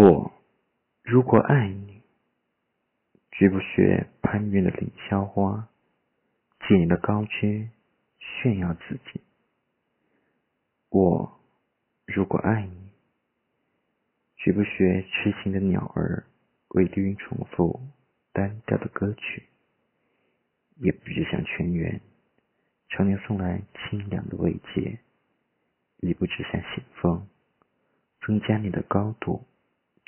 我如果爱你，绝不学攀援的凌霄花，借你的高枝炫耀自己。我如果爱你，绝不学痴情的鸟儿，为绿荫重复单调的歌曲，也不只向泉源常年送来清凉的慰藉，也不只向信风增加你的高度。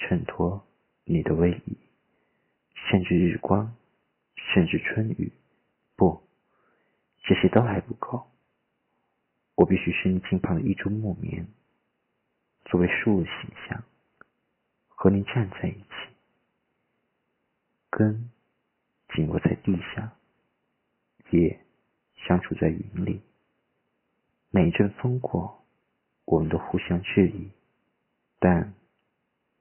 衬托你的威仪，甚至日光，甚至春雨，不，这些都还不够。我必须是你近旁的一株木棉，作为树的形象，和你站在一起，根紧握在地下，叶相处在云里。每一阵风过，我们都互相质疑，但。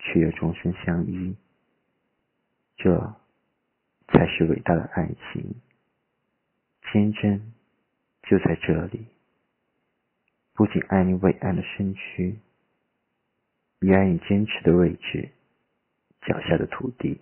却又终身相依，这才是伟大的爱情。坚贞就在这里，不仅爱你伟岸的身躯，也爱你坚持的位置，脚下的土地。